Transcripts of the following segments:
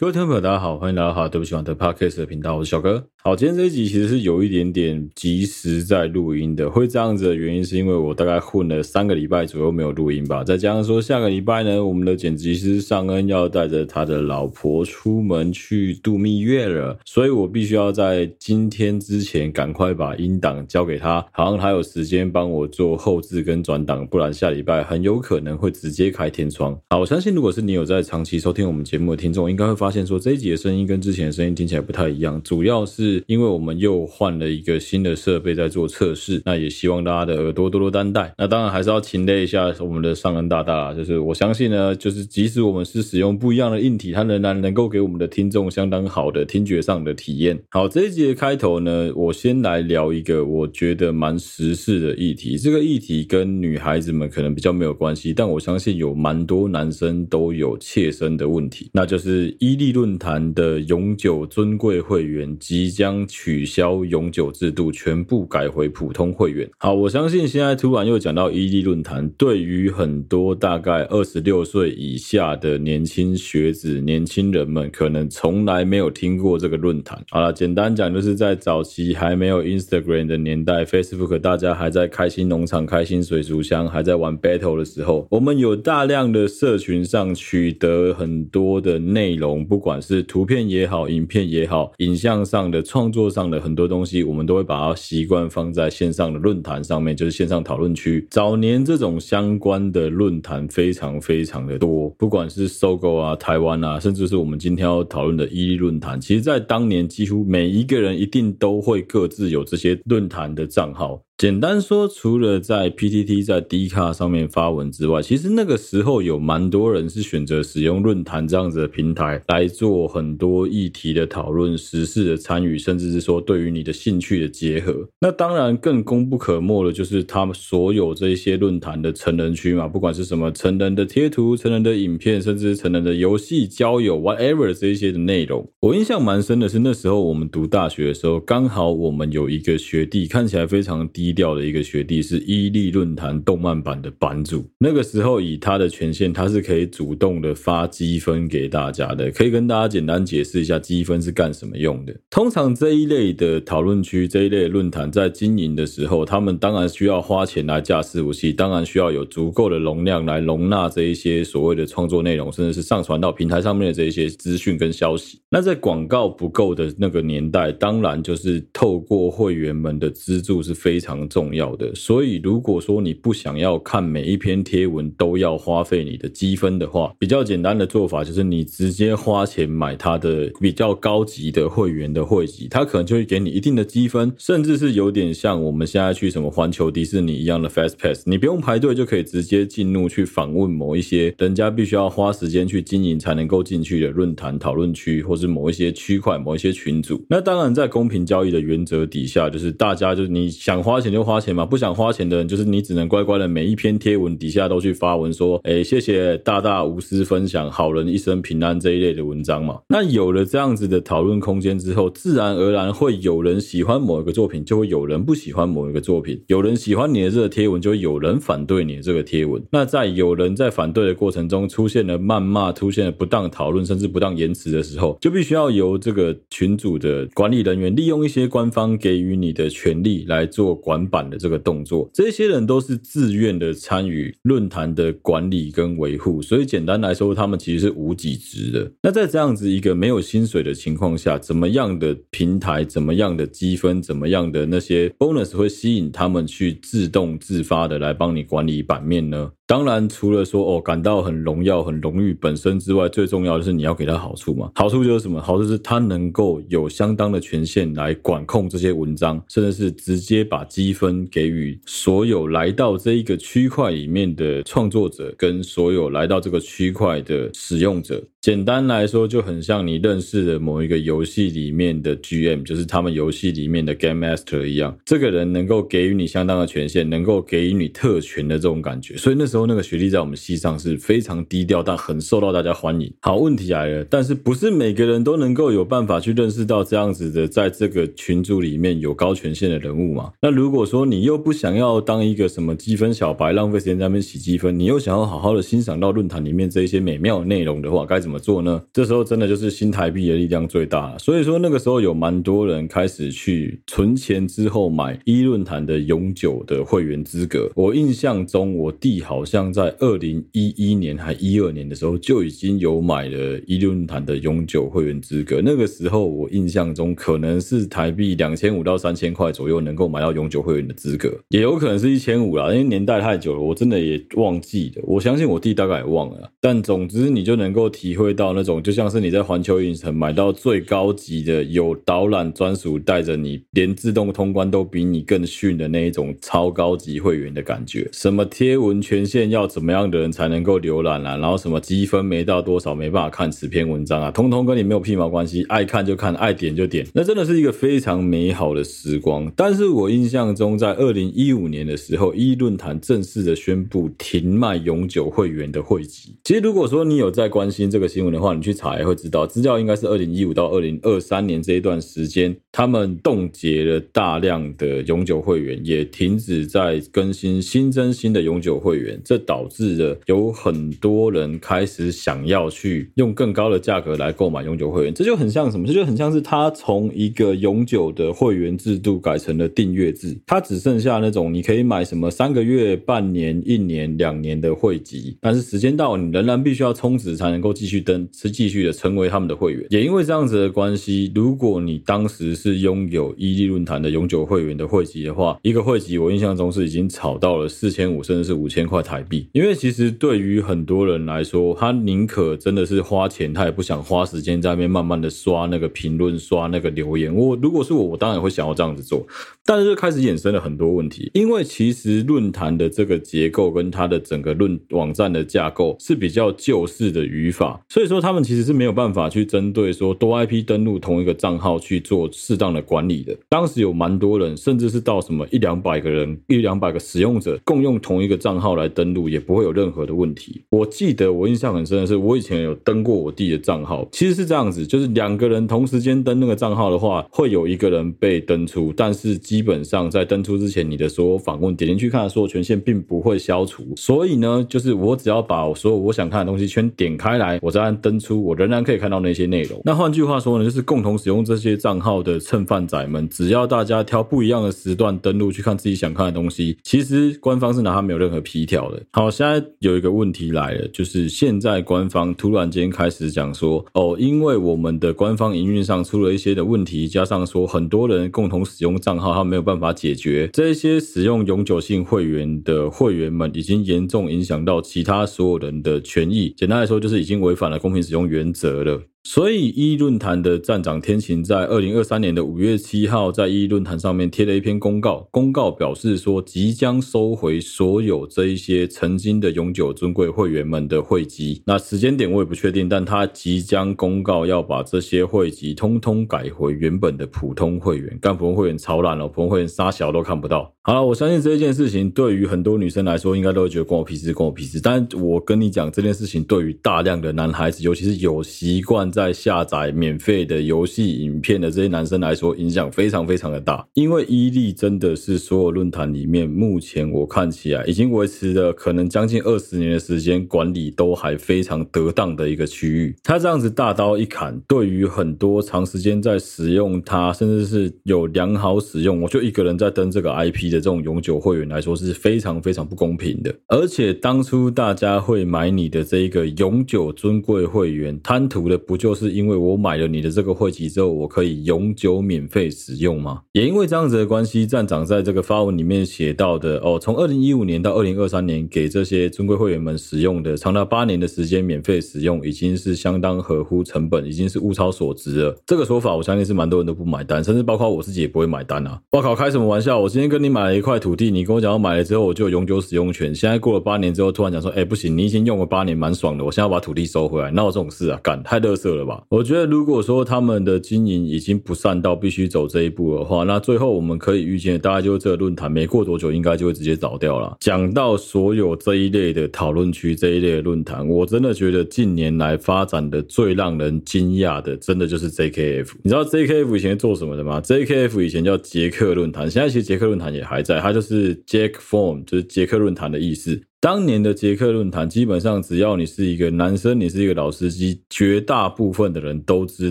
各位听众朋友，大家好，欢迎来到哈对不起，我的 Podcast 的频道，我是小哥。好，今天这一集其实是有一点点及时在录音的，会这样子的原因是因为我大概混了三个礼拜左右没有录音吧，再加上说下个礼拜呢，我们的剪辑师尚恩要带着他的老婆出门去度蜜月了，所以我必须要在今天之前赶快把音档交给他，好让他有时间帮我做后制跟转档，不然下礼拜很有可能会直接开天窗。好，我相信如果是你有在长期收听我们节目的听众，应该会发发现说这一集的声音跟之前的声音听起来不太一样，主要是。因为我们又换了一个新的设备在做测试，那也希望大家的耳朵多多担待。那当然还是要勤累一下我们的尚恩大大，就是我相信呢，就是即使我们是使用不一样的硬体，它仍然能够给我们的听众相当好的听觉上的体验。好，这一集的开头呢，我先来聊一个我觉得蛮时事的议题。这个议题跟女孩子们可能比较没有关系，但我相信有蛮多男生都有切身的问题，那就是一利论坛的永久尊贵会员即将取消永久制度，全部改回普通会员。好，我相信现在突然又讲到伊利论坛，对于很多大概二十六岁以下的年轻学子、年轻人们，可能从来没有听过这个论坛。好了，简单讲就是在早期还没有 Instagram 的年代，Facebook 大家还在开心农场、开心水族箱，还在玩 Battle 的时候，我们有大量的社群上取得很多的内容，不管是图片也好、影片也好、影像上的。创作上的很多东西，我们都会把它习惯放在线上的论坛上面，就是线上讨论区。早年这种相关的论坛非常非常的多，不管是搜狗啊、台湾啊，甚至是我们今天要讨论的伊利论坛，其实在当年几乎每一个人一定都会各自有这些论坛的账号。简单说，除了在 PTT、在 D 卡上面发文之外，其实那个时候有蛮多人是选择使用论坛这样子的平台来做很多议题的讨论、时事的参与，甚至是说对于你的兴趣的结合。那当然更功不可没的，就是他们所有这些论坛的成人区嘛，不管是什么成人的贴图、成人的影片，甚至是成人的游戏、交友，whatever 这一些的内容。我印象蛮深的是，那时候我们读大学的时候，刚好我们有一个学弟看起来非常低。低调的一个学弟是伊利论坛动漫版的版主，那个时候以他的权限，他是可以主动的发积分给大家的。可以跟大家简单解释一下积分是干什么用的。通常这一类的讨论区、这一类论坛在经营的时候，他们当然需要花钱来架伺服器，当然需要有足够的容量来容纳这一些所谓的创作内容，甚至是上传到平台上面的这一些资讯跟消息。那在广告不够的那个年代，当然就是透过会员们的资助是非常重要的，所以如果说你不想要看每一篇贴文都要花费你的积分的话，比较简单的做法就是你直接花钱买它的比较高级的会员的会籍，它可能就会给你一定的积分，甚至是有点像我们现在去什么环球迪士尼一样的 Fast Pass，你不用排队就可以直接进入去访问某一些人家必须要花时间去经营才能够进去的论坛讨论区，或是某一些区块、某一些群组。那当然在公平交易的原则底下，就是大家就是你想花钱。你就花钱嘛，不想花钱的人，就是你只能乖乖的每一篇贴文底下都去发文说，哎，谢谢大大无私分享，好人一生平安这一类的文章嘛。那有了这样子的讨论空间之后，自然而然会有人喜欢某一个作品，就会有人不喜欢某一个作品。有人喜欢你的这个贴文，就会有人反对你的这个贴文。那在有人在反对的过程中，出现了谩骂，出现了不当讨论，甚至不当言辞的时候，就必须要由这个群组的管理人员利用一些官方给予你的权利来做管。版的这个动作，这些人都是自愿的参与论坛的管理跟维护，所以简单来说，他们其实是无给职的。那在这样子一个没有薪水的情况下，怎么样的平台，怎么样的积分，怎么样的那些 bonus 会吸引他们去自动自发的来帮你管理版面呢？当然，除了说哦感到很荣耀、很荣誉本身之外，最重要的是你要给他好处嘛。好处就是什么？好处是他能够有相当的权限来管控这些文章，甚至是直接把积分给予所有来到这一个区块里面的创作者，跟所有来到这个区块的使用者。简单来说，就很像你认识的某一个游戏里面的 GM，就是他们游戏里面的 Game Master 一样。这个人能够给予你相当的权限，能够给予你特权的这种感觉。所以那时候那个学历在我们系上是非常低调，但很受到大家欢迎。好，问题来了，但是不是每个人都能够有办法去认识到这样子的，在这个群组里面有高权限的人物嘛？那如如果说你又不想要当一个什么积分小白，浪费时间在那边洗积分，你又想要好好的欣赏到论坛里面这一些美妙内容的话，该怎么做呢？这时候真的就是新台币的力量最大。所以说那个时候有蛮多人开始去存钱之后买一论坛的永久的会员资格。我印象中，我弟好像在二零一一年还一二年的时候就已经有买了一论坛的永久会员资格。那个时候我印象中可能是台币两千五到三千块左右能够买到永久会员的资格，也有可能是一千五啦，因为年代太久了，我真的也忘记了。我相信我弟大概也忘了，但总之你就能够体会到那种，就像是你在环球影城买到最高级的有导览专属带着你，连自动通关都比你更逊的那一种超高级会员的感觉。什么贴文权限要怎么样的人才能够浏览啊？然后什么积分没到多少没办法看此篇文章啊？通通跟你没有屁毛关系，爱看就看，爱点就点。那真的是一个非常美好的时光。但是我印象中，在二零一五年的时候，一论坛正式的宣布停卖永久会员的会籍。其实如果说你有在关心这个新闻的话，你去查也会知道，资料应该是二零一五到二零二三年这一段时间，他们冻结了大量的永久会员，也停止在更新新增新的永久会员，这导致了有很多人开始想要去用更高的价格来购买永久会员，这就很像什么？这就很像是他从一个永久的会员制度改成了订阅制，它只剩下那种你可以买什么三个月、半年、一年、两年的会籍，但是时间到你仍然必须要充值才能够继续登，是继续的成为他们的会员。也因为这样子的关系，如果你当时是拥有伊利论坛的永久会员的会籍的话，一个会籍我印象中是已经炒到了四千五甚至是五千块台币。因为其实对于很多人来说，他宁可真的是花钱，他也不想花时间在那边慢慢的刷那个评论、刷那个留言。我如果是我，我当然会想要这样子做。但是开始衍生了很多问题，因为其实论坛的这个结构跟它的整个论网站的架构是比较旧式的语法，所以说他们其实是没有办法去针对说多 IP 登录同一个账号去做适当的管理的。当时有蛮多人，甚至是到什么一两百个人、一两百个使用者共用同一个账号来登录，也不会有任何的问题。我记得我印象很深的是，我以前有登过我弟的账号，其实是这样子，就是两个人同时间登那个账号的话，会有一个人被登出，但是基本上在在登出之前，你的所有访问点进去看的所有权限并不会消除。所以呢，就是我只要把所有我想看的东西全点开来，我再按登出，我仍然可以看到那些内容。那换句话说呢，就是共同使用这些账号的蹭饭仔们，只要大家挑不一样的时段登录去看自己想看的东西，其实官方是拿它没有任何皮条的。好，现在有一个问题来了，就是现在官方突然间开始讲说，哦，因为我们的官方营运上出了一些的问题，加上说很多人共同使用账号，他没有办法解解决这些使用永久性会员的会员们，已经严重影响到其他所有人的权益。简单来说，就是已经违反了公平使用原则了。所以，一论坛的站长天晴在二零二三年的五月七号，在一论坛上面贴了一篇公告。公告表示说，即将收回所有这一些曾经的永久尊贵会员们的会籍。那时间点我也不确定，但他即将公告要把这些会籍通通改回原本的普通会员。干普通会员超烂了，普通会员杀小都看不到。好了，我相信这一件事情对于很多女生来说，应该都会觉得关我屁事，关我屁事。但我跟你讲，这件事情对于大量的男孩子，尤其是有习惯。在下载免费的游戏影片的这些男生来说，影响非常非常的大。因为伊利真的是所有论坛里面，目前我看起来已经维持了可能将近二十年的时间，管理都还非常得当的一个区域。他这样子大刀一砍，对于很多长时间在使用它，甚至是有良好使用，我就一个人在登这个 IP 的这种永久会员来说，是非常非常不公平的。而且当初大家会买你的这一个永久尊贵会员，贪图的不就是因为我买了你的这个会籍之后，我可以永久免费使用吗？也因为这样子的关系，站长在这个发文里面写到的哦，从二零一五年到二零二三年，给这些尊贵会员们使用的长达八年的时间免费使用，已经是相当合乎成本，已经是物超所值了。这个说法，我相信是蛮多人都不买单，甚至包括我自己也不会买单啊！我靠，开什么玩笑？我今天跟你买了一块土地，你跟我讲要买了之后我就有永久使用权，现在过了八年之后，突然讲说，哎，不行，你已经用了八年，蛮爽的，我现在要把土地收回来，哪有这种事啊？干，太乐色。色了吧？我觉得如果说他们的经营已经不善到必须走这一步的话，那最后我们可以预见，大概就是这个论坛没过多久应该就会直接倒掉了。讲到所有这一类的讨论区，这一类的论坛，我真的觉得近年来发展的最让人惊讶的，真的就是 JKF。你知道 JKF 以前做什么的吗？JKF 以前叫杰克论坛，现在其实杰克论坛也还在，它就是 Jack Form，就是杰克论坛的意思。当年的杰克论坛，基本上只要你是一个男生，你是一个老司机，绝大部分的人都知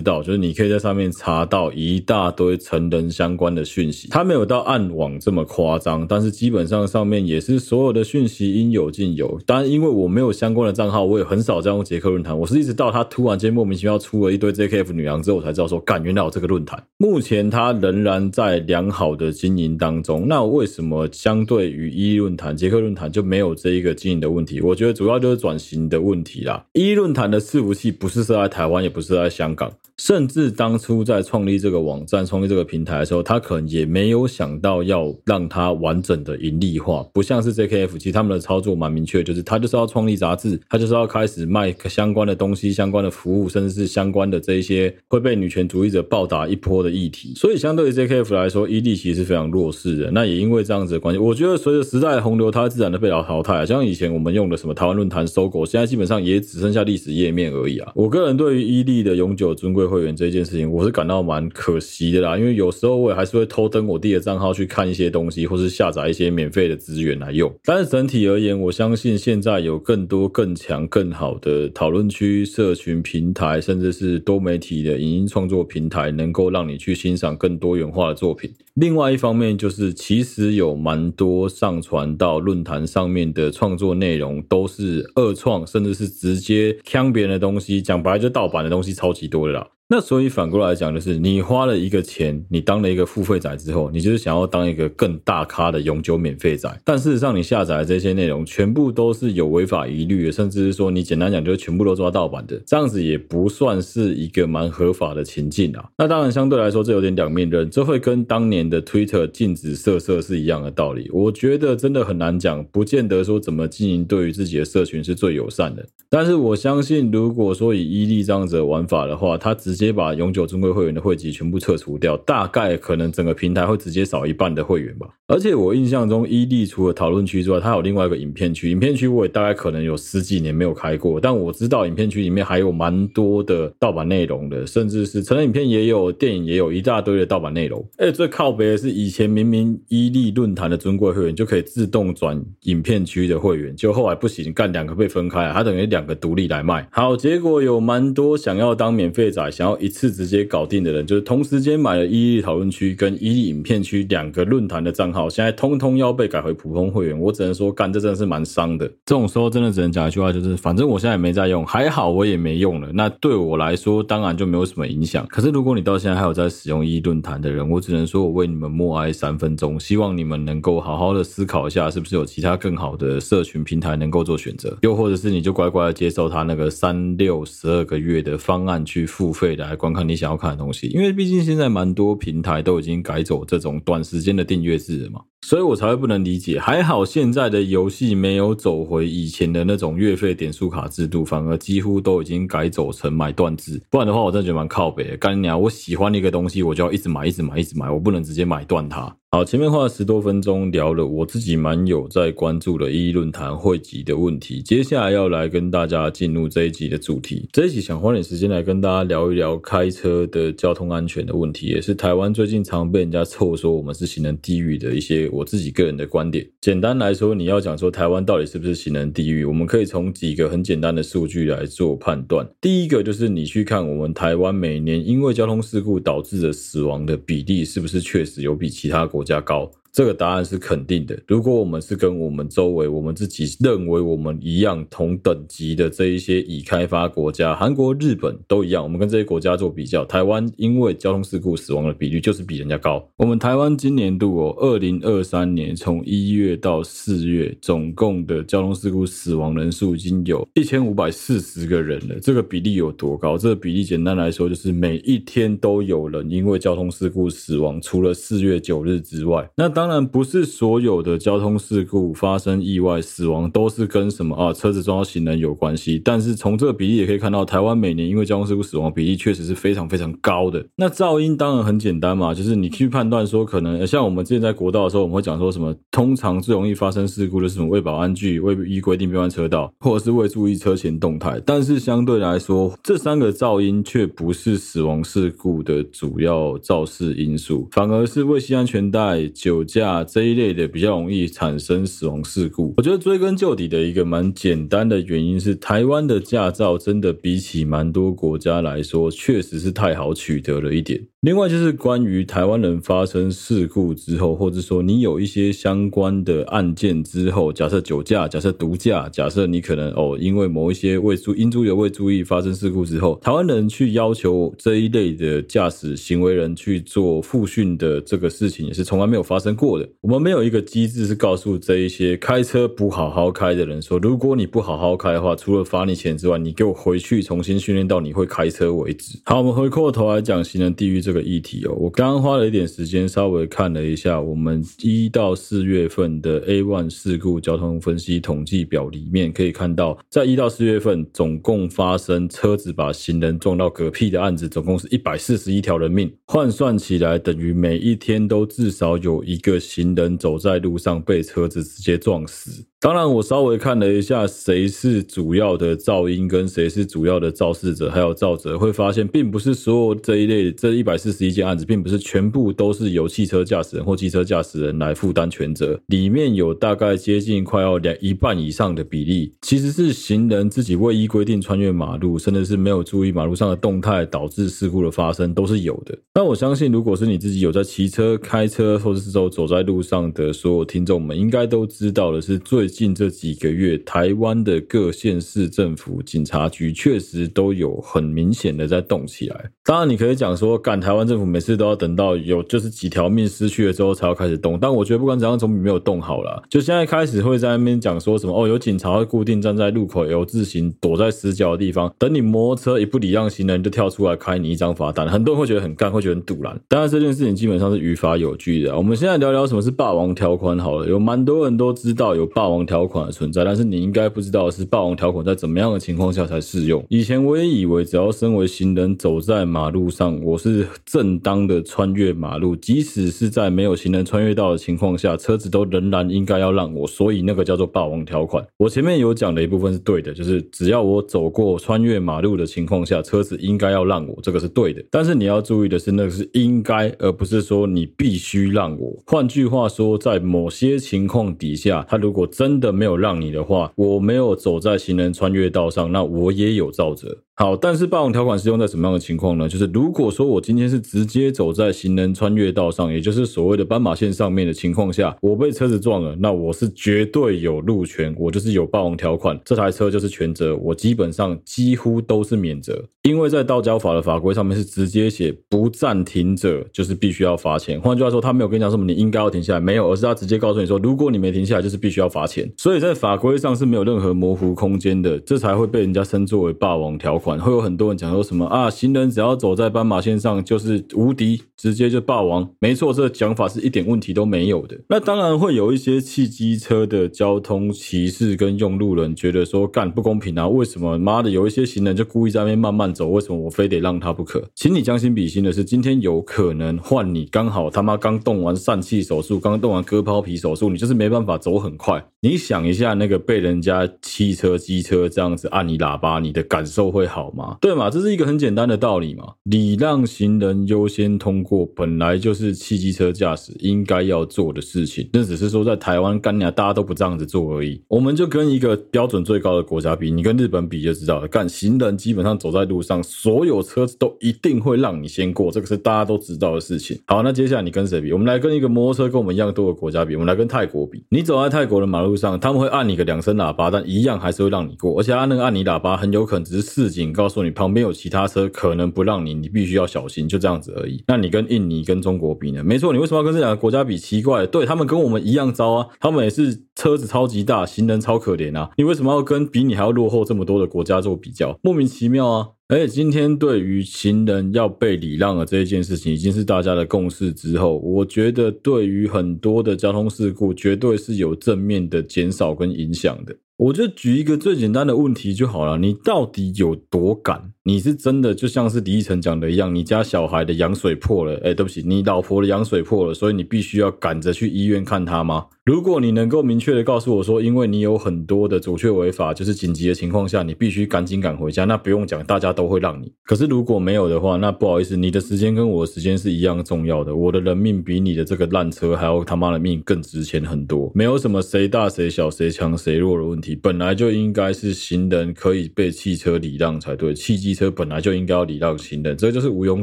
道，就是你可以在上面查到一大堆成人相关的讯息。它没有到暗网这么夸张，但是基本上上面也是所有的讯息应有尽有。当然，因为我没有相关的账号，我也很少在用杰克论坛。我是一直到他突然间莫名其妙出了一堆 JKF 女郎之后，我才知道说，干，原来有这个论坛。目前它仍然在良好的经营当中。那为什么相对于一论坛、杰克论坛就没有这一？一个经营的问题，我觉得主要就是转型的问题啦。一论坛的伺服器不是设在台湾，也不是在香港。甚至当初在创立这个网站、创立这个平台的时候，他可能也没有想到要让它完整的盈利化，不像是 JKF，其实他们的操作蛮明确，就是他就是要创立杂志，他就是要开始卖相关的东西、相关的服务，甚至是相关的这一些会被女权主义者暴打一波的议题。所以，相对于 JKF 来说，伊利其实是非常弱势的。那也因为这样子的关系，我觉得随着时代的洪流，它自然的被老淘汰。像以前我们用的什么台湾论坛、搜狗，现在基本上也只剩下历史页面而已啊。我个人对于伊利的永久尊贵会员这件事情，我是感到蛮可惜的啦，因为有时候我也还是会偷登我弟的账号去看一些东西，或是下载一些免费的资源来用。但是整体而言，我相信现在有更多更强、更好的讨论区、社群平台，甚至是多媒体的影音创作平台，能够让你去欣赏更多元化的作品。另外一方面，就是其实有蛮多上传到论坛上面的创作内容都是二创，甚至是直接抢别人的东西，讲白了就盗版的东西超级多的啦。那所以反过来讲，就是你花了一个钱，你当了一个付费仔之后，你就是想要当一个更大咖的永久免费仔。但事实上，你下载的这些内容全部都是有违法疑虑的，甚至是说你简单讲就是全部都抓盗版的，这样子也不算是一个蛮合法的情境啊。那当然相对来说，这有点两面刃，这会跟当年的 Twitter 禁止色色是一样的道理。我觉得真的很难讲，不见得说怎么经营对于自己的社群是最友善的。但是我相信，如果说以伊利这样子的玩法的话，它直直接把永久尊贵会员的会籍全部撤除掉，大概可能整个平台会直接少一半的会员吧。而且我印象中，伊利除了讨论区之外，它有另外一个影片区。影片区我也大概可能有十几年没有开过，但我知道影片区里面还有蛮多的盗版内容的，甚至是成人影片也有，电影也有一大堆的盗版内容。哎，最靠北的是，以前明明伊利论坛的尊贵会员就可以自动转影片区的会员，就后来不行，干两个被分开，它等于两个独立来卖。好，结果有蛮多想要当免费仔，想要要一次。直接搞定的人，就是同时间买了伊利讨论区跟伊利影片区两个论坛的账号，现在通通要被改回普通会员。我只能说，干，这真的是蛮伤的。这种时候真的只能讲一句话，就是反正我现在也没在用，还好我也没用了。那对我来说，当然就没有什么影响。可是如果你到现在还有在使用伊利论坛的人，我只能说我为你们默哀三分钟，希望你们能够好好的思考一下，是不是有其他更好的社群平台能够做选择，又或者是你就乖乖的接受他那个三六十二个月的方案去付费来观看。你想要看的东西，因为毕竟现在蛮多平台都已经改走这种短时间的订阅制了嘛，所以我才会不能理解。还好现在的游戏没有走回以前的那种月费点数卡制度，反而几乎都已经改走成买断制。不然的话，我真的觉得蛮靠北的。干你娘，我喜欢一个东西，我就要一直买，一直买，一直买，我不能直接买断它。好，前面花了十多分钟聊了我自己蛮有在关注的伊利论坛汇集的问题，接下来要来跟大家进入这一集的主题。这一集想花点时间来跟大家聊一聊开车的交通安全的问题，也是台湾最近常被人家臭说我们是行人地狱的一些我自己个人的观点。简单来说，你要讲说台湾到底是不是行人地狱，我们可以从几个很简单的数据来做判断。第一个就是你去看我们台湾每年因为交通事故导致的死亡的比例，是不是确实有比其他国家高？这个答案是肯定的。如果我们是跟我们周围我们自己认为我们一样同等级的这一些已开发国家，韩国、日本都一样，我们跟这些国家做比较，台湾因为交通事故死亡的比率就是比人家高。我们台湾今年度哦，二零二三年从一月到四月，总共的交通事故死亡人数已经有一千五百四十个人了。这个比例有多高？这个比例简单来说就是每一天都有人因为交通事故死亡，除了四月九日之外，那当当然不是所有的交通事故发生意外死亡都是跟什么啊车子撞到行人有关系，但是从这个比例也可以看到，台湾每年因为交通事故死亡比例确实是非常非常高的。那噪音当然很简单嘛，就是你去判断说可能像我们之前在国道的时候，我们会讲说什么，通常最容易发生事故的是什么未保安距、未依规定变换车道，或者是未注意车前动态。但是相对来说，这三个噪音却不是死亡事故的主要肇事因素，反而是未系安全带、酒驾这一类的比较容易产生死亡事故。我觉得追根究底的一个蛮简单的原因是，台湾的驾照真的比起蛮多国家来说，确实是太好取得了一点。另外就是关于台湾人发生事故之后，或者说你有一些相关的案件之后，假设酒驾、假设毒驾、假设你可能哦因为某一些未注因注意未注意发生事故之后，台湾人去要求这一类的驾驶行为人去做复训的这个事情，也是从来没有发生过的。我们没有一个机制是告诉这一些开车不好好开的人说，如果你不好好开的话，除了罚你钱之外，你给我回去重新训练到你会开车为止。好，我们回过头来讲行人地狱这这个议题哦，我刚刚花了一点时间稍微看了一下我们一到四月份的 A1 事故交通分析统计表里面，可以看到在一到四月份总共发生车子把行人撞到嗝屁的案子，总共是一百四十一条人命，换算起来等于每一天都至少有一个行人走在路上被车子直接撞死。当然，我稍微看了一下谁是主要的噪音，跟谁是主要的肇事者，还有肇者，会发现并不是所有这一类这一百四十一件案子，并不是全部都是由汽车驾驶人或机车驾驶人来负担全责。里面有大概接近快要两一半以上的比例，其实是行人自己未依规定穿越马路，甚至是没有注意马路上的动态，导致事故的发生，都是有的。那我相信，如果是你自己有在骑车、开车，或者是走走在路上的所有听众们，应该都知道的是最。近这几个月，台湾的各县市政府、警察局确实都有很明显的在动起来。当然，你可以讲说，干台湾政府每次都要等到有就是几条命失去了之后才要开始动。但我觉得不管怎样，总比没有动好了。就现在开始会在那边讲说什么哦，有警察会固定站在路口 L 字形躲在死角的地方，等你摩托车一不礼让行人就跳出来开你一张罚单。很多人会觉得很干，会觉得很堵然。当然，这件事情基本上是于法有据的。我们现在聊聊什么是霸王条款好了。有蛮多人都知道有霸王。条款的存在，但是你应该不知道是霸王条款在怎么样的情况下才适用。以前我也以为只要身为行人走在马马路上，我是正当的穿越马路，即使是在没有行人穿越道的情况下，车子都仍然应该要让我，所以那个叫做霸王条款。我前面有讲的。一部分是对的，就是只要我走过穿越马路的情况下，车子应该要让我，这个是对的。但是你要注意的是，那个是应该，而不是说你必须让我。换句话说，在某些情况底下，他如果真的没有让你的话，我没有走在行人穿越道上，那我也有肇责。好，但是霸王条款是用在什么样的情况呢？就是如果说我今天是直接走在行人穿越道上，也就是所谓的斑马线上面的情况下，我被车子撞了，那我是绝对有路权，我就是有霸王条款，这台车就是全责，我基本上几乎都是免责，因为在道交法的法规上面是直接写不暂停者就是必须要罚钱。换句话说，他没有跟你讲什么你应该要停下来，没有，而是他直接告诉你说，如果你没停下来，就是必须要罚钱。所以在法规上是没有任何模糊空间的，这才会被人家称作为霸王条款。会有很多人讲说什么啊，行人只要走在斑马线上就是无敌，直接就霸王。没错，这个讲法是一点问题都没有的。那当然会有一些汽机车的交通骑士跟用路人觉得说干不公平啊，为什么妈的有一些行人就故意在那边慢慢走，为什么我非得让他不可？请你将心比心的是，今天有可能换你刚好他妈刚动完疝气手术，刚动完割包皮手术，你就是没办法走很快。你想一下，那个被人家汽车、机车这样子按你喇叭，你的感受会好吗？对嘛？这是一个很简单的道理嘛。礼让行人优先通过，本来就是汽机车驾驶应该要做的事情。那只是说在台湾干娘大家都不这样子做而已。我们就跟一个标准最高的国家比，你跟日本比就知道了。干行人基本上走在路上，所有车子都一定会让你先过，这个是大家都知道的事情。好，那接下来你跟谁比？我们来跟一个摩托车跟我们一样多的国家比，我们来跟泰国比。你走在泰国的马路。上他们会按你个两声喇叭，但一样还是会让你过。而且他那个按你喇叭，很有可能只是四级警，告诉你旁边有其他车，可能不让你，你必须要小心，就这样子而已。那你跟印尼、跟中国比呢？没错，你为什么要跟这两个国家比？奇怪，对，他们跟我们一样糟啊，他们也是车子超级大，行人超可怜啊。你为什么要跟比你还要落后这么多的国家做比较？莫名其妙啊！而且今天对于行人要被礼让的这一件事情，已经是大家的共识之后，我觉得对于很多的交通事故，绝对是有正面的减少跟影响的。我就举一个最简单的问题就好了，你到底有多敢？你是真的就像是李依晨讲的一样，你家小孩的羊水破了，哎，对不起，你老婆的羊水破了，所以你必须要赶着去医院看他吗？如果你能够明确的告诉我说，因为你有很多的阻却违法，就是紧急的情况下，你必须赶紧赶回家，那不用讲，大家都会让你。可是如果没有的话，那不好意思，你的时间跟我的时间是一样重要的，我的人命比你的这个烂车还要他妈的命更值钱很多。没有什么谁大谁小谁强谁弱的问题，本来就应该是行人可以被汽车礼让才对，汽机车本来就应该要礼让行人，这就是毋庸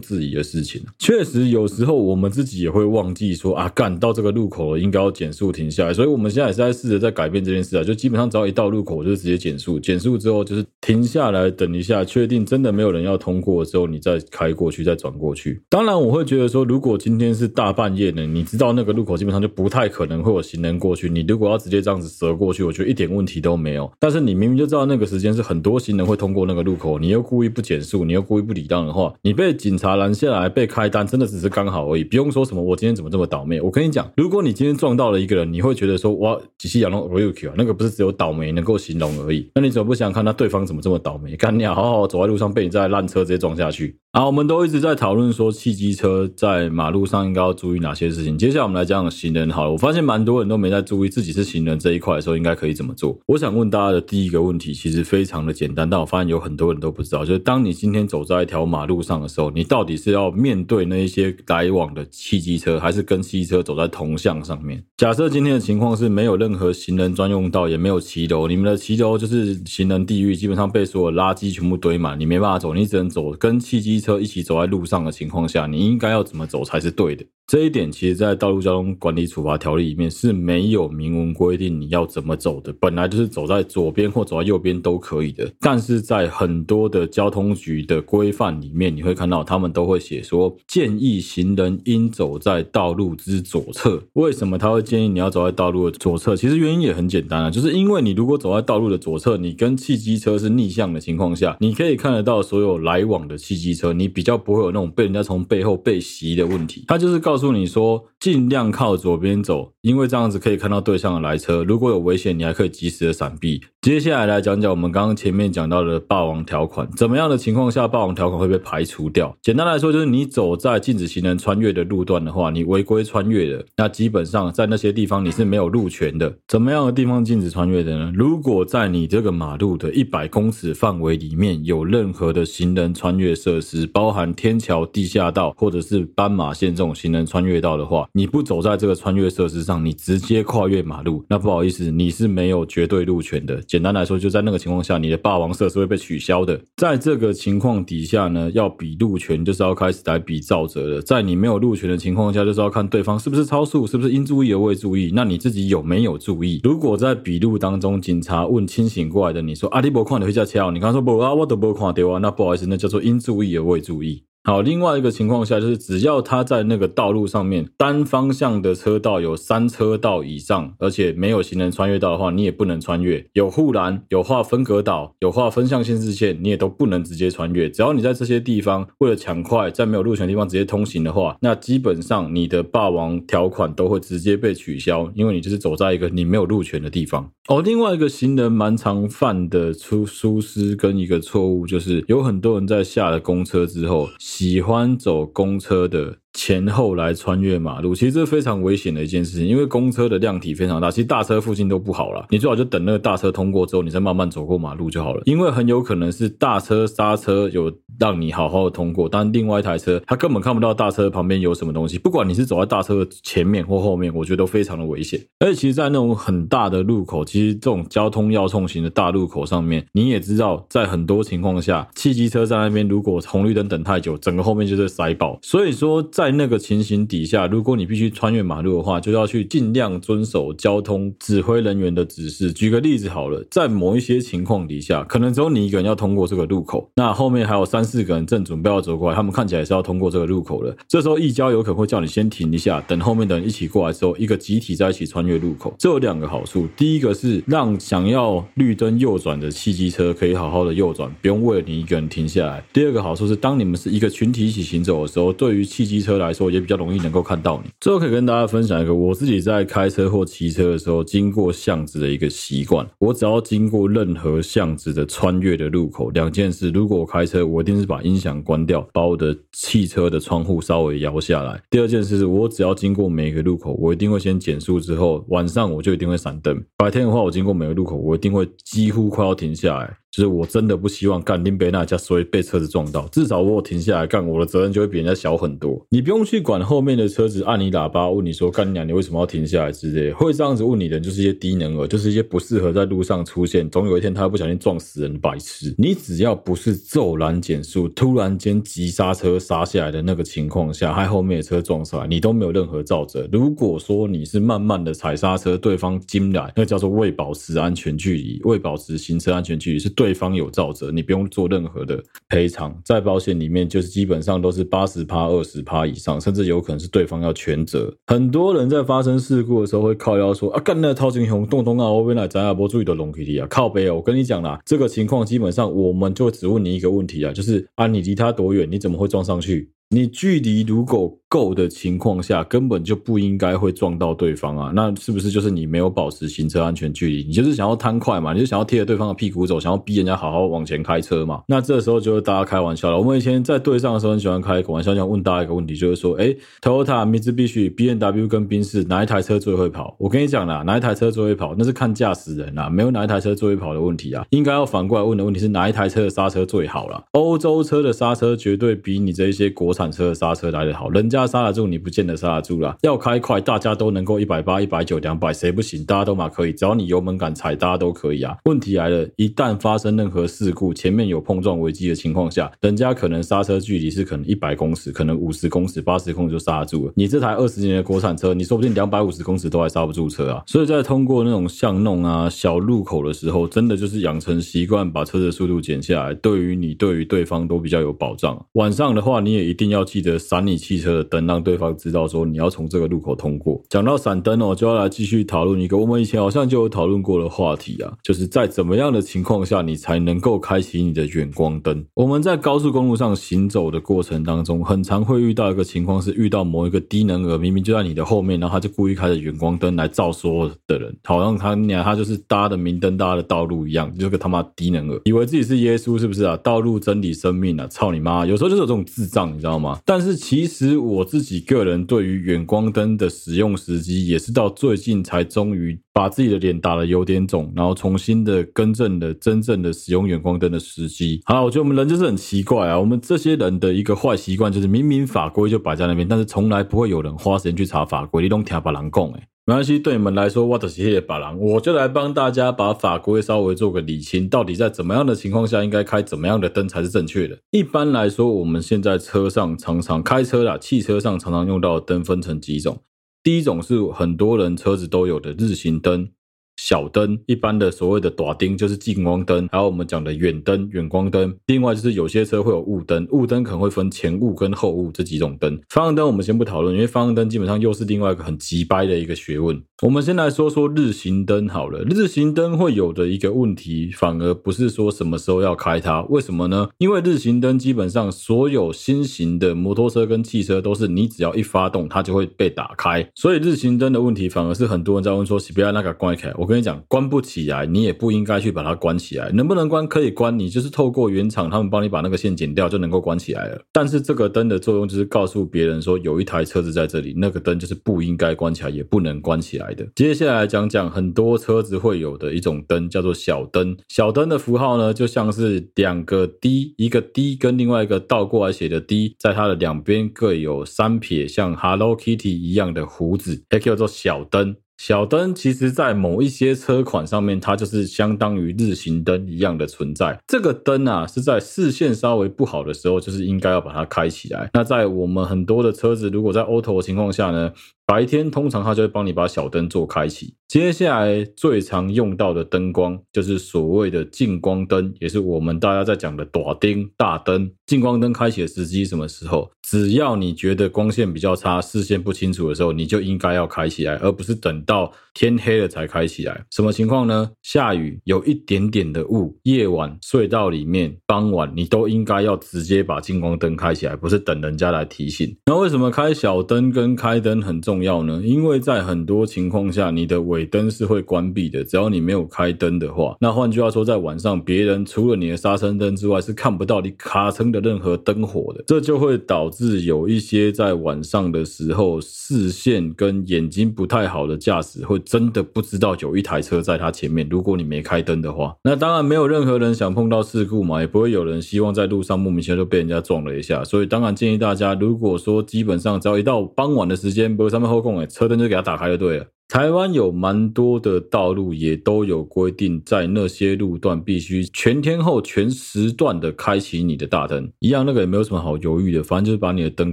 置疑的事情。确实，有时候我们自己也会忘记说啊，干到这个路口了，应该要减速停下来。所以我们现在也是在试着在改变这件事啊，就基本上只要一到路口，我就直接减速，减速之后就是停下来等一下，确定真的没有人要通过之后，你再开过去，再转过去。当然，我会觉得说，如果今天是大半夜呢，你知道那个路口基本上就不太可能会有行人过去，你如果要直接这样子折过去，我觉得一点问题都没有。但是你明明就知道那个时间是很多行人会通过那个路口，你又故意不减速，你又故意不礼让的话，你被警察拦下来被开单，真的只是刚好而已，不用说什么我今天怎么这么倒霉。我跟你讲，如果你今天撞到了一个人，你会觉得说哇，几夕阳龙 r e 啊，那个不是只有倒霉能够形容而已。那你怎么不想看那对方怎么这么倒霉？干你好好走在路上，被你这台烂车直接撞下去。好，我们都一直在讨论说，汽机车在马路上应该要注意哪些事情。接下来我们来讲行人。好了，我发现蛮多人都没在注意自己是行人这一块的时候，应该可以怎么做。我想问大家的第一个问题，其实非常的简单，但我发现有很多人都不知道，就是当你今天走在一条马路上的时候，你到底是要面对那一些来往的汽机车，还是跟汽车走在同向上面？假设今天的情况是没有任何行人专用道，也没有骑楼，你们的骑楼就是行人地狱，基本上被所有垃圾全部堆满，你没办法走，你只能走跟汽机车一起走在路上的情况下，你应该要怎么走才是对的？这一点其实，在道路交通管理处罚条例里面是没有明文规定你要怎么走的，本来就是走在左边或走在右边都可以的。但是在很多的交通局的规范里面，你会看到他们都会写说，建议行人应走在道路之左侧。为什么他会建议你要走在道路的左侧？其实原因也很简单啊，就是因为你如果走在道路的左侧，你跟汽机车是逆向的情况下，你可以看得到所有来往的汽机车，你比较不会有那种被人家从背后被袭的问题。他就是告告诉你说，尽量靠左边走，因为这样子可以看到对向的来车，如果有危险，你还可以及时的闪避。接下来来讲讲我们刚刚前面讲到的霸王条款，怎么样的情况下霸王条款会被排除掉？简单来说，就是你走在禁止行人穿越的路段的话，你违规穿越的，那基本上在那些地方你是没有路权的。怎么样的地方禁止穿越的呢？如果在你这个马路的一百公尺范围里面有任何的行人穿越设施，包含天桥、地下道或者是斑马线这种行人穿越道的话，你不走在这个穿越设施上，你直接跨越马路，那不好意思，你是没有绝对路权的。简单来说，就在那个情况下，你的霸王色是会被取消的。在这个情况底下呢，要比路权就是要开始来比肇责的。在你没有路权的情况下，就是要看对方是不是超速，是不是应注意而未注意。那你自己有没有注意？如果在笔录当中，警察问清醒过来的你说：“阿、啊、你没看到会叫车？”你刚说不啊，我都没看到啊。那不好意思，那叫做应注意而未注意。好，另外一个情况下就是，只要他在那个道路上面单方向的车道有三车道以上，而且没有行人穿越道的话，你也不能穿越。有护栏、有划分隔岛、有划分向限制线，你也都不能直接穿越。只要你在这些地方为了抢快，在没有路权的地方直接通行的话，那基本上你的霸王条款都会直接被取消，因为你就是走在一个你没有路权的地方。哦，另外一个行人蛮常犯的出疏失跟一个错误，就是有很多人在下了公车之后。喜欢走公车的。前后来穿越马路，其实这是非常危险的一件事情，因为公车的量体非常大，其实大车附近都不好了，你最好就等那个大车通过之后，你再慢慢走过马路就好了。因为很有可能是大车刹车有让你好好的通过，但另外一台车它根本看不到大车旁边有什么东西。不管你是走在大车前面或后面，我觉得都非常的危险。而且其实，在那种很大的路口，其实这种交通要冲型的大路口上面，你也知道，在很多情况下，汽机车在那边如果红绿灯等太久，整个后面就是塞爆。所以说，在在那个情形底下，如果你必须穿越马路的话，就要去尽量遵守交通指挥人员的指示。举个例子好了，在某一些情况底下，可能只有你一个人要通过这个路口，那后面还有三四个人正准备要走过来，他们看起来是要通过这个路口了。这时候一交有可能会叫你先停一下，等后面的人一起过来之后，一个集体在一起穿越路口。这有两个好处，第一个是让想要绿灯右转的汽机车可以好好的右转，不用为了你一个人停下来。第二个好处是，当你们是一个群体一起行走的时候，对于汽机车来说也比较容易能够看到你。最后可以跟大家分享一个我自己在开车或骑车的时候经过巷子的一个习惯，我只要经过任何巷子的穿越的路口，两件事：如果我开车，我一定是把音响关掉，把我的汽车的窗户稍微摇下来；第二件事是我只要经过每个路口，我一定会先减速，之后晚上我就一定会闪灯。白天的话，我经过每个路口，我一定会几乎快要停下来。就是我真的不希望干林贝纳家所以被车子撞到，至少我停下来干，我的责任就会比人家小很多。你不用去管后面的车子按你喇叭问你说干娘，你为什么要停下来之类，会这样子问你的人就是一些低能儿，就是一些不适合在路上出现，总有一天他会不小心撞死人白痴。你只要不是骤然减速，突然间急刹车刹下来的那个情况下，害后面的车撞上来，你都没有任何造责。如果说你是慢慢的踩刹车，对方进来，那叫做未保持安全距离，未保持行车安全距离是对。对方有造责，你不用做任何的赔偿，在保险里面就是基本上都是八十趴、二十趴以上，甚至有可能是对方要全责。很多人在发生事故的时候会靠腰说啊，干那超级雄动动啊，我边来咱也不注意的龙 K D 啊，靠背啊。我跟你讲啦，这个情况基本上我们就只问你一个问题啊，就是啊，你离他多远？你怎么会撞上去？你距离如果够的情况下，根本就不应该会撞到对方啊！那是不是就是你没有保持行车安全距离？你就是想要贪快嘛？你就想要贴着对方的屁股走，想要逼人家好好往前开车嘛？那这时候就是大家开玩笑了。我们以前在对上的时候很喜欢开一个玩笑，想问大家一个问题，就是说，哎，Toyota、Mitsubishi、BMW 跟宾士哪一台车最会跑？我跟你讲啦，哪一台车最会跑？那是看驾驶人啦，没有哪一台车最会跑的问题啊。应该要反过来问的问题是哪一台车的刹车最好啦？欧洲车的刹车绝对比你这一些国产车的刹车来得好，人家刹得住，你不见得刹得住啦。要开快，大家都能够一百八、一百九、两百，谁不行？大家都嘛可以，只要你油门敢踩，大家都可以啊。问题来了，一旦发生任何事故，前面有碰撞危机的情况下，人家可能刹车距离是可能一百公尺，可能五十公尺、八十公尺就刹得住了。你这台二十年的国产车，你说不定两百五十公尺都还刹不住车啊。所以在通过那种巷弄啊、小路口的时候，真的就是养成习惯，把车的速度减下来，对于你、对于对方都比较有保障。晚上的话，你也一定要记得闪你汽车的灯，让对方知道说你要从这个路口通过。讲到闪灯哦，就要来继续讨论一个我们以前好像就有讨论过的话题啊，就是在怎么样的情况下你才能够开启你的远光灯？我们在高速公路上行走的过程当中，很常会遇到一个情况是遇到某一个低能儿，明明就在你的后面，然后他就故意开着远光灯来照所有的人，好像他娘他就是搭的明灯搭的道路一样，就是个他妈低能儿，以为自己是耶稣是不是啊？道路真理生命啊，操你妈！有时候就是有这种智障，你知道吗？但是其实我自己个人对于远光灯的使用时机，也是到最近才终于把自己的脸打得有点肿，然后重新的更正了真正的使用远光灯的时机。好，我觉得我们人就是很奇怪啊，我们这些人的一个坏习惯就是明明法规就摆在那边，但是从来不会有人花时间去查法规，你都听把人讲诶。没关系，对你们来说，我的是那个别人，我就来帮大家把法规稍微做个理清，到底在怎么样的情况下应该开怎么样的灯才是正确的。一般来说，我们现在车上常常开车啦，汽车上常常用到的灯分成几种，第一种是很多人车子都有的日行灯。小灯，一般的所谓的短灯就是近光灯，还有我们讲的远灯、远光灯。另外就是有些车会有雾灯，雾灯可能会分前雾跟后雾这几种灯。方向灯我们先不讨论，因为方向灯基本上又是另外一个很机掰的一个学问。我们先来说说日行灯好了。日行灯会有的一个问题，反而不是说什么时候要开它，为什么呢？因为日行灯基本上所有新型的摩托车跟汽车都是你只要一发动它就会被打开，所以日行灯的问题反而是很多人在问说，是不要那个关开。我我跟你讲，关不起来，你也不应该去把它关起来。能不能关？可以关，你就是透过原厂他们帮你把那个线剪掉，就能够关起来了。但是这个灯的作用就是告诉别人说，有一台车子在这里，那个灯就是不应该关起来，也不能关起来的。接下来讲讲很多车子会有的一种灯，叫做小灯。小灯的符号呢，就像是两个 D，一个 D 跟另外一个倒过来写的 D，在它的两边各有三撇，像 Hello Kitty 一样的胡子，也叫做小灯。小灯其实，在某一些车款上面，它就是相当于日行灯一样的存在。这个灯啊，是在视线稍微不好的时候，就是应该要把它开起来。那在我们很多的车子，如果在 auto 的情况下呢，白天通常它就会帮你把小灯做开启。接下来最常用到的灯光就是所谓的近光灯，也是我们大家在讲的大灯、大灯。近光灯开启的时机什么时候？只要你觉得光线比较差、视线不清楚的时候，你就应该要开起来，而不是等到天黑了才开起来。什么情况呢？下雨，有一点点的雾，夜晚睡到里面，傍晚你都应该要直接把近光灯开起来，不是等人家来提醒。那为什么开小灯跟开灯很重重要呢？因为在很多情况下，你的尾灯是会关闭的，只要你没有开灯的话。那换句话说，在晚上，别人除了你的刹车灯之外，是看不到你卡车的任何灯火的，这就会导致。有一些在晚上的时候视线跟眼睛不太好的驾驶，会真的不知道有一台车在他前面。如果你没开灯的话，那当然没有任何人想碰到事故嘛，也不会有人希望在路上莫名其妙就被人家撞了一下。所以当然建议大家，如果说基本上只要一到傍晚的时间，不会上后空诶，车灯就给它打开就对了。台湾有蛮多的道路也都有规定，在那些路段必须全天候、全时段的开启你的大灯。一样，那个也没有什么好犹豫的，反正就是把你的灯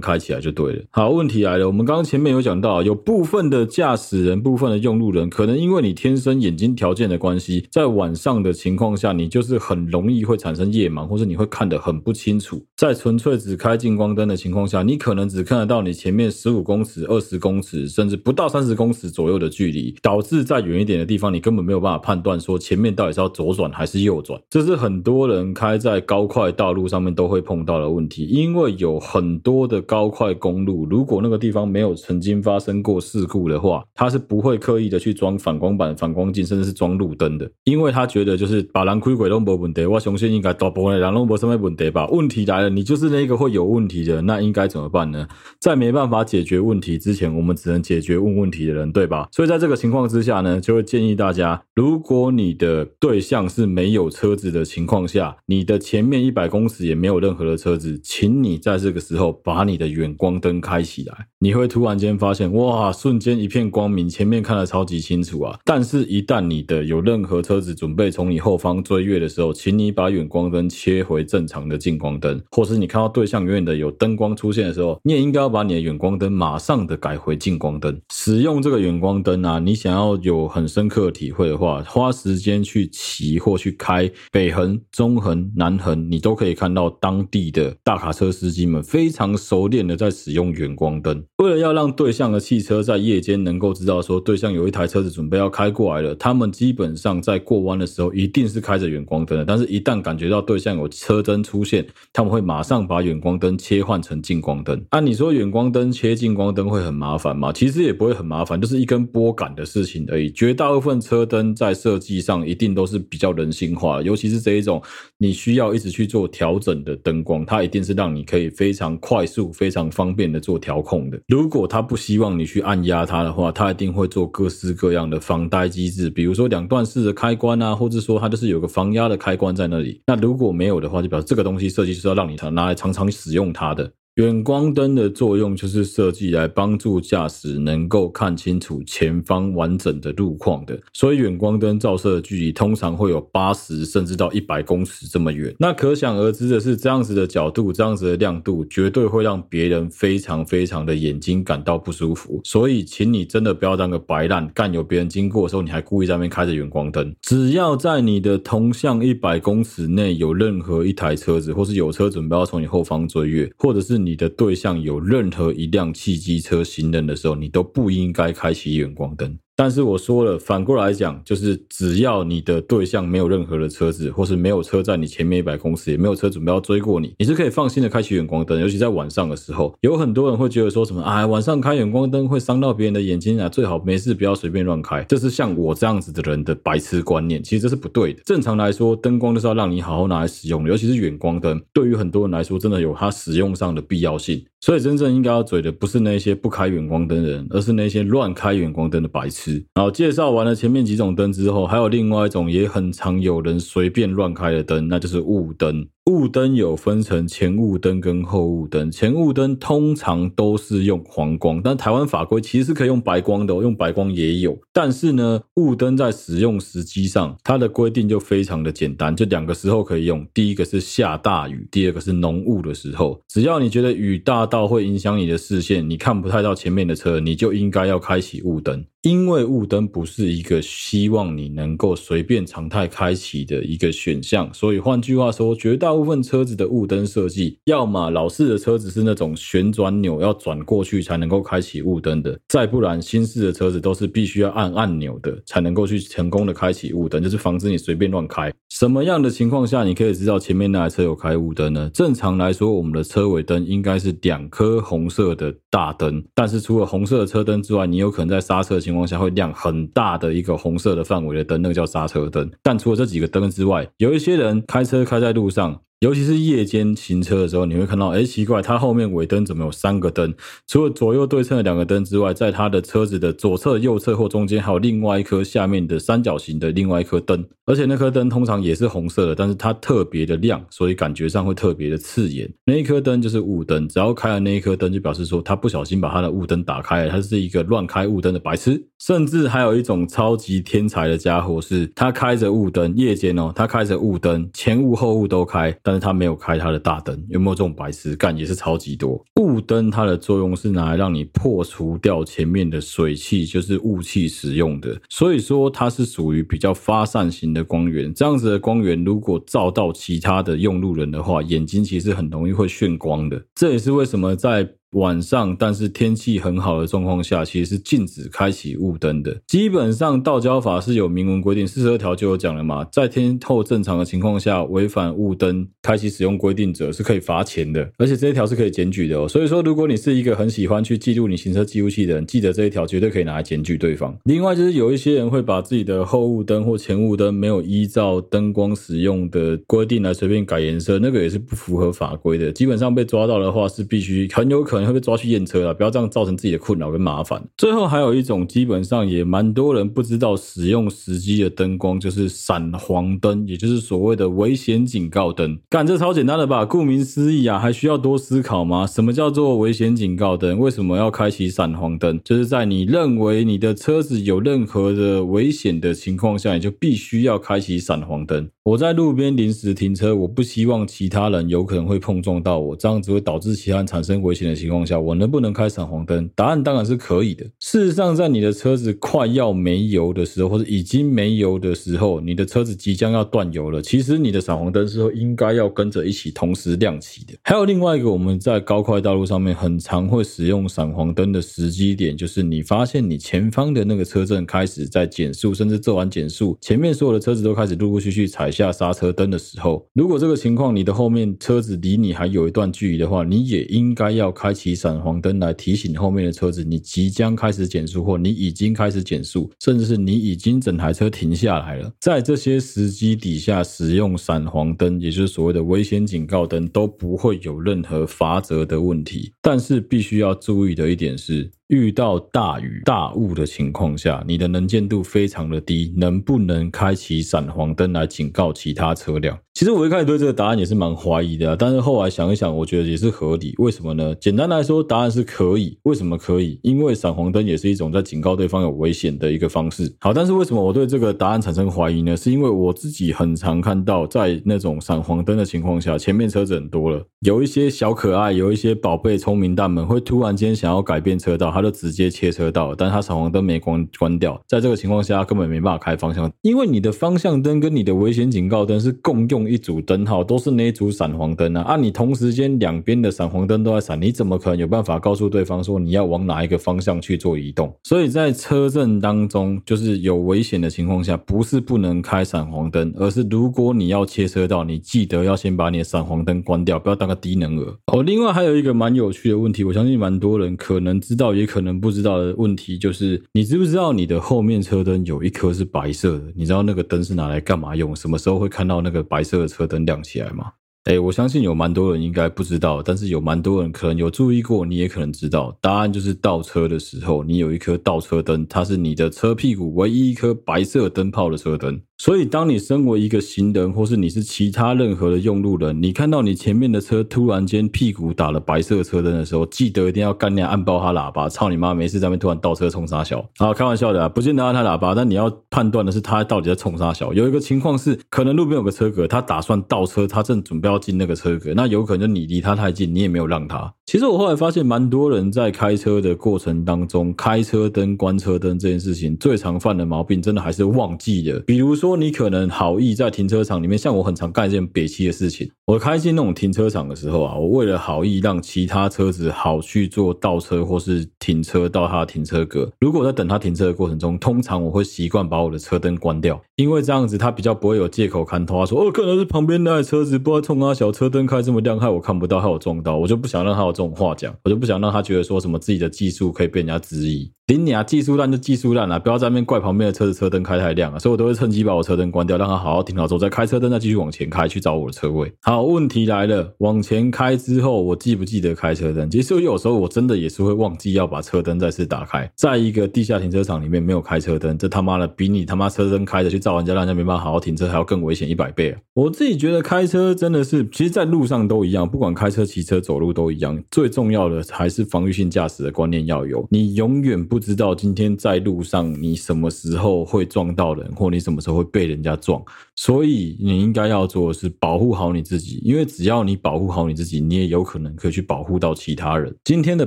开起来就对了。好，问题来了，我们刚刚前面有讲到，有部分的驾驶人、部分的用路人，可能因为你天生眼睛条件的关系，在晚上的情况下，你就是很容易会产生夜盲，或者你会看得很不清楚。在纯粹只开近光灯的情况下，你可能只看得到你前面十五公尺、二十公尺，甚至不到三十公尺左右的。的距离导致在远一点的地方，你根本没有办法判断说前面到底是要左转还是右转，这是很多人开在高快道路上面都会碰到的问题。因为有很多的高快公路，如果那个地方没有曾经发生过事故的话，他是不会刻意的去装反光板、反光镜，甚至是装路灯的，因为他觉得就是把人开鬼都没问题，我相信应该大部分的人都没什么问题吧。问题来了，你就是那个会有问题的，那应该怎么办呢？在没办法解决问题之前，我们只能解决问问题的人，对吧？所以在这个情况之下呢，就会建议大家，如果你的对象是没有车子的情况下，你的前面一百公尺也没有任何的车子，请你在这个时候把你的远光灯开起来。你会突然间发现，哇，瞬间一片光明，前面看得超级清楚啊！但是，一旦你的有任何车子准备从你后方追越的时候，请你把远光灯切回正常的近光灯，或是你看到对象远远的有灯光出现的时候，你也应该要把你的远光灯马上的改回近光灯。使用这个远光灯啊。你想要有很深刻的体会的话，花时间去骑或去开北横、中横、南横，你都可以看到当地的大卡车司机们非常熟练的在使用远光灯。为了要让对向的汽车在夜间能够知道说对向有一台车子准备要开过来了，他们基本上在过弯的时候一定是开着远光灯的。但是，一旦感觉到对向有车灯出现，他们会马上把远光灯切换成近光灯。按你说远光灯切近光灯会很麻烦吗？其实也不会很麻烦，就是一根拨杆的事情而已。绝大部分车灯在设计上一定都是比较人性化，尤其是这一种你需要一直去做调整的灯光，它一定是让你可以非常快速、非常方便的做调控的。如果它不希望你去按压它的话，它一定会做各式各样的防呆机制，比如说两段式的开关啊，或者说它就是有个防压的开关在那里。那如果没有的话，就表示这个东西设计是要让你拿来常常使用它的。远光灯的作用就是设计来帮助驾驶能够看清楚前方完整的路况的，所以远光灯照射的距离通常会有八十甚至到一百公尺这么远。那可想而知的是，这样子的角度、这样子的亮度，绝对会让别人非常非常的眼睛感到不舒服。所以，请你真的不要当个白烂，干有别人经过的时候，你还故意在那边开着远光灯。只要在你的同向一百公尺内有任何一台车子，或是有车准备要从你后方追越，或者是你的对象有任何一辆汽机车行人的时候，你都不应该开启远光灯。但是我说了，反过来讲，就是只要你的对象没有任何的车子，或是没有车在你前面一百公尺，也没有车准备要追过你，你是可以放心的开启远光灯。尤其在晚上的时候，有很多人会觉得说什么啊，晚上开远光灯会伤到别人的眼睛啊，最好没事不要随便乱开。这是像我这样子的人的白痴观念，其实这是不对的。正常来说，灯光就是要让你好好拿来使用的，尤其是远光灯，对于很多人来说，真的有它使用上的必要性。所以真正应该要嘴的，不是那些不开远光灯的人，而是那些乱开远光灯的白痴。然后介绍完了前面几种灯之后，还有另外一种也很常有人随便乱开的灯，那就是雾灯。雾灯有分成前雾灯跟后雾灯，前雾灯通常都是用黄光，但台湾法规其实可以用白光的，用白光也有。但是呢，雾灯在使用时机上，它的规定就非常的简单，就两个时候可以用。第一个是下大雨，第二个是浓雾的时候。只要你觉得雨大到会影响你的视线，你看不太到前面的车，你就应该要开启雾灯。因为雾灯不是一个希望你能够随便常态开启的一个选项，所以换句话说，绝大部分车子的雾灯设计，要么老式的车子是那种旋转钮要转过去才能够开启雾灯的，再不然新式的车子都是必须要按按钮的才能够去成功的开启雾灯，就是防止你随便乱开。什么样的情况下你可以知道前面那台车有开雾灯呢？正常来说，我们的车尾灯应该是两颗红色的大灯，但是除了红色的车灯之外，你有可能在刹车的情况下会亮很大的一个红色的范围的灯，那个叫刹车灯。但除了这几个灯之外，有一些人开车开在路上。尤其是夜间行车的时候，你会看到，哎，奇怪，它后面尾灯怎么有三个灯？除了左右对称的两个灯之外，在它的车子的左侧、右侧或中间，还有另外一颗下面的三角形的另外一颗灯。而且那颗灯通常也是红色的，但是它特别的亮，所以感觉上会特别的刺眼。那一颗灯就是雾灯，只要开了那一颗灯，就表示说他不小心把他的雾灯打开了，他是一个乱开雾灯的白痴。甚至还有一种超级天才的家伙，是他开着雾灯，夜间哦，他开着雾灯，前雾后雾都开，但是他没有开它的大灯，有没有这种白痴干？也是超级多。雾灯它的作用是拿来让你破除掉前面的水汽，就是雾气使用的，所以说它是属于比较发散型的光源。这样子的光源如果照到其他的用路人的话，眼睛其实很容易会眩光的。这也是为什么在晚上，但是天气很好的状况下，其实是禁止开启雾灯的。基本上，道交法是有明文规定，四十二条就有讲了嘛，在天候正常的情况下，违反雾灯开启使用规定者是可以罚钱的，而且这一条是可以检举的哦。所以说，如果你是一个很喜欢去记录你行车记录器的人，记得这一条绝对可以拿来检举对方。另外，就是有一些人会把自己的后雾灯或前雾灯没有依照灯光使用的规定来随便改颜色，那个也是不符合法规的。基本上被抓到的话，是必须很有可能。会被抓去验车了，不要这样造成自己的困扰跟麻烦。最后还有一种，基本上也蛮多人不知道使用时机的灯光，就是闪黄灯，也就是所谓的危险警告灯。干，这超简单的吧？顾名思义啊，还需要多思考吗？什么叫做危险警告灯？为什么要开启闪黄灯？就是在你认为你的车子有任何的危险的情况下，你就必须要开启闪黄灯。我在路边临时停车，我不希望其他人有可能会碰撞到我，这样子会导致其他人产生危险的情况下，我能不能开闪黄灯？答案当然是可以的。事实上，在你的车子快要没油的时候，或者已经没油的时候，你的车子即将要断油了，其实你的闪黄灯是应该要跟着一起同时亮起的。还有另外一个，我们在高快道路上面很常会使用闪黄灯的时机点，就是你发现你前方的那个车阵开始在减速，甚至做完减速，前面所有的车子都开始陆陆续续踩。下刹车灯的时候，如果这个情况你的后面车子离你还有一段距离的话，你也应该要开启闪黄灯来提醒后面的车子，你即将开始减速，或你已经开始减速，甚至是你已经整台车停下来了。在这些时机底下使用闪黄灯，也就是所谓的危险警告灯，都不会有任何罚则的问题。但是必须要注意的一点是，遇到大雨大雾的情况下，你的能见度非常的低，能不能开启闪黄灯来警告其他车辆？其实我一开始对这个答案也是蛮怀疑的啊，但是后来想一想，我觉得也是合理。为什么呢？简单来说，答案是可以。为什么可以？因为闪黄灯也是一种在警告对方有危险的一个方式。好，但是为什么我对这个答案产生怀疑呢？是因为我自己很常看到，在那种闪黄灯的情况下，前面车子很多了，有一些小可爱，有一些宝贝聪明蛋们会突然间想要改变车道。他就直接切车道，但他闪黄灯没关关掉，在这个情况下，根本没办法开方向，因为你的方向灯跟你的危险警告灯是共用一组灯号，都是那一组闪黄灯啊。啊，你同时间两边的闪黄灯都在闪，你怎么可能有办法告诉对方说你要往哪一个方向去做移动？所以在车阵当中，就是有危险的情况下，不是不能开闪黄灯，而是如果你要切车道，你记得要先把你的闪黄灯关掉，不要当个低能儿。哦，另外还有一个蛮有趣的问题，我相信蛮多人可能知道，也。可能不知道的问题就是，你知不知道你的后面车灯有一颗是白色的？你知道那个灯是拿来干嘛用？什么时候会看到那个白色这个车灯亮起来吗？哎，我相信有蛮多人应该不知道，但是有蛮多人可能有注意过，你也可能知道。答案就是倒车的时候，你有一颗倒车灯，它是你的车屁股唯一一颗白色灯泡的车灯。所以，当你身为一个行人，或是你是其他任何的用路人，你看到你前面的车突然间屁股打了白色车灯的时候，记得一定要干娘按爆他喇叭，操你妈！没事在那边突然倒车冲杀小。好，开玩笑的啊，不见得按他喇叭，但你要判断的是他到底在冲三小。有一个情况是，可能路边有个车格，他打算倒车，他正准备要进那个车格，那有可能就你离他太近，你也没有让他。其实我后来发现，蛮多人在开车的过程当中，开车灯、关车灯这件事情，最常犯的毛病，真的还是忘记了。比如说，说你可能好意在停车场里面，像我很常干一件憋气的事情。我开进那种停车场的时候啊，我为了好意让其他车子好去做倒车或是停车到他的停车格。如果在等他停车的过程中，通常我会习惯把我的车灯关掉，因为这样子他比较不会有借口看透，他说哦，可能是旁边那台车子不知道冲他小车灯开这么亮，害我看不到，害我撞到，我就不想让他有这种话讲，我就不想让他觉得说什么自己的技术可以被人家质疑。顶你啊，技术烂就技术烂啊，不要在那边怪旁边的车子车灯开太亮啊，所以我都会趁机把我车灯关掉，让他好好停好之后再开车灯，再继续往前开去找我的车位。好，问题来了，往前开之后，我记不记得开车灯？其实有时候我真的也是会忘记要把车灯再次打开，在一个地下停车场里面没有开车灯，这他妈的比你他妈车灯开着去照人家，让人家没办法好好停车还要更危险一百倍！我自己觉得开车真的是，其实在路上都一样，不管开车、骑车、走路都一样，最重要的还是防御性驾驶的观念要有，你永远不知道今天。在路上，你什么时候会撞到人，或你什么时候会被人家撞？所以你应该要做的是保护好你自己，因为只要你保护好你自己，你也有可能可以去保护到其他人。今天的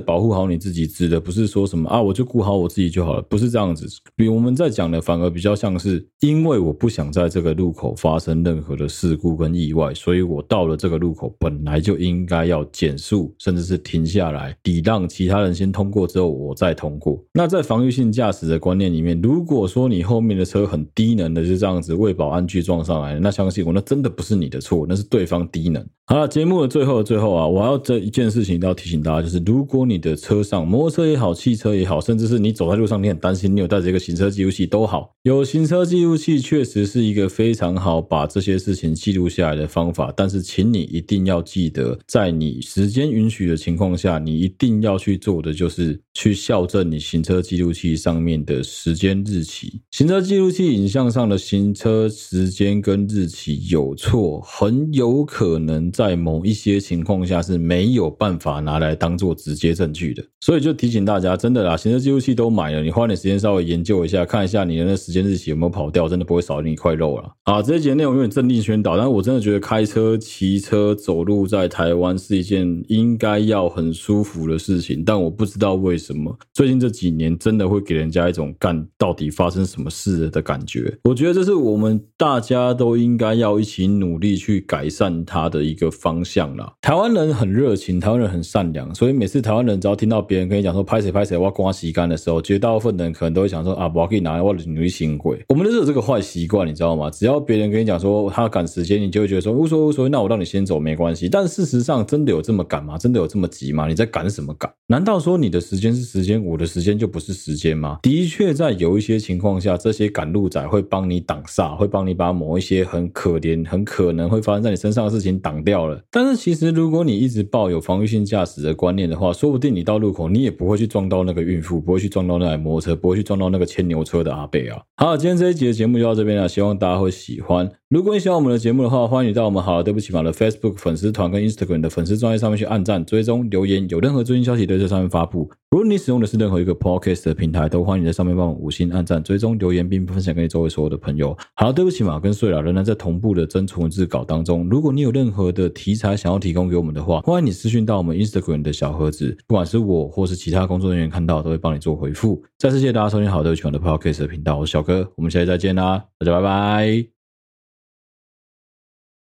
保护好你自己，指的不是说什么啊，我就顾好我自己就好了，不是这样子。比我们在讲的，反而比较像是，因为因为我不想在这个路口发生任何的事故跟意外，所以我到了这个路口，本来就应该要减速，甚至是停下来，抵让其他人先通过之后，我再通过。那在防御性驾驶的观念里面，如果说你后面的车很低能的，就这样子为保安去撞。上来，那相信我，那真的不是你的错，那是对方低能。好了，节目的最后的最后啊，我要这一件事情都要提醒大家，就是如果你的车上摩托车也好，汽车也好，甚至是你走在路上，你很担心你有带着一个行车记录器都好，有行车记录器确实是一个非常好把这些事情记录下来的方法。但是，请你一定要记得，在你时间允许的情况下，你一定要去做的就是去校正你行车记录器上面的时间日期。行车记录器影像上的行车时间跟日期有错，很有可能。在某一些情况下是没有办法拿来当做直接证据的，所以就提醒大家，真的啦，行车记录器都买了，你花点时间稍微研究一下，看一下你的那时间日期有没有跑掉，真的不会少你一块肉了。啊，这一节内容有点政令宣导，但是我真的觉得开车、骑车、走路在台湾是一件应该要很舒服的事情，但我不知道为什么最近这几年真的会给人家一种干到底发生什么事的感觉。我觉得这是我们大家都应该要一起努力去改善它的一个。方向啦，台湾人很热情，台湾人很善良，所以每次台湾人只要听到别人跟你讲说拍谁拍谁，我要刮洗干的时候，绝大部分人可能都会想说啊，我可以拿来我的努力行鬼。我们就是有这个坏习惯，你知道吗？只要别人跟你讲说他赶时间，你就会觉得说无所谓无所谓，那我让你先走没关系。但事实上，真的有这么赶吗？真的有这么急吗？你在赶什么赶？难道说你的时间是时间，我的时间就不是时间吗？的确，在有一些情况下，这些赶路仔会帮你挡煞，会帮你把某一些很可怜、很可能会发生在你身上的事情挡掉了。但是其实，如果你一直抱有防御性驾驶的观念的话，说不定你到路口你也不会去撞到那个孕妇，不会去撞到那台摩托车，不会去撞到那个牵牛车的阿贝啊。好，今天这一集的节目就到这边了，希望大家会喜欢。如果你喜欢我们的节目的话，欢迎你到我们好了对不起马的 Facebook 粉丝团跟 Instagram 的粉丝专页上面去按赞、追踪、留言，有任何最新消息都在上面发布。如果你使用的是任何一个 Podcast 的平台，都欢迎你在上面帮我五星按赞、追踪、留言，并分享给你周围所有的朋友。好了，对不起嘛跟碎了仍然在同步的增存文字稿当中。如果你有任何的题材想要提供给我们的话，欢迎你私讯到我们 Instagram 的小盒子，不管是我或是其他工作人员看到，都会帮你做回复。再次谢谢大家收听好了对不起嘛的 Podcast 的频道，我是小哥，我们下期再见啦，大家拜拜。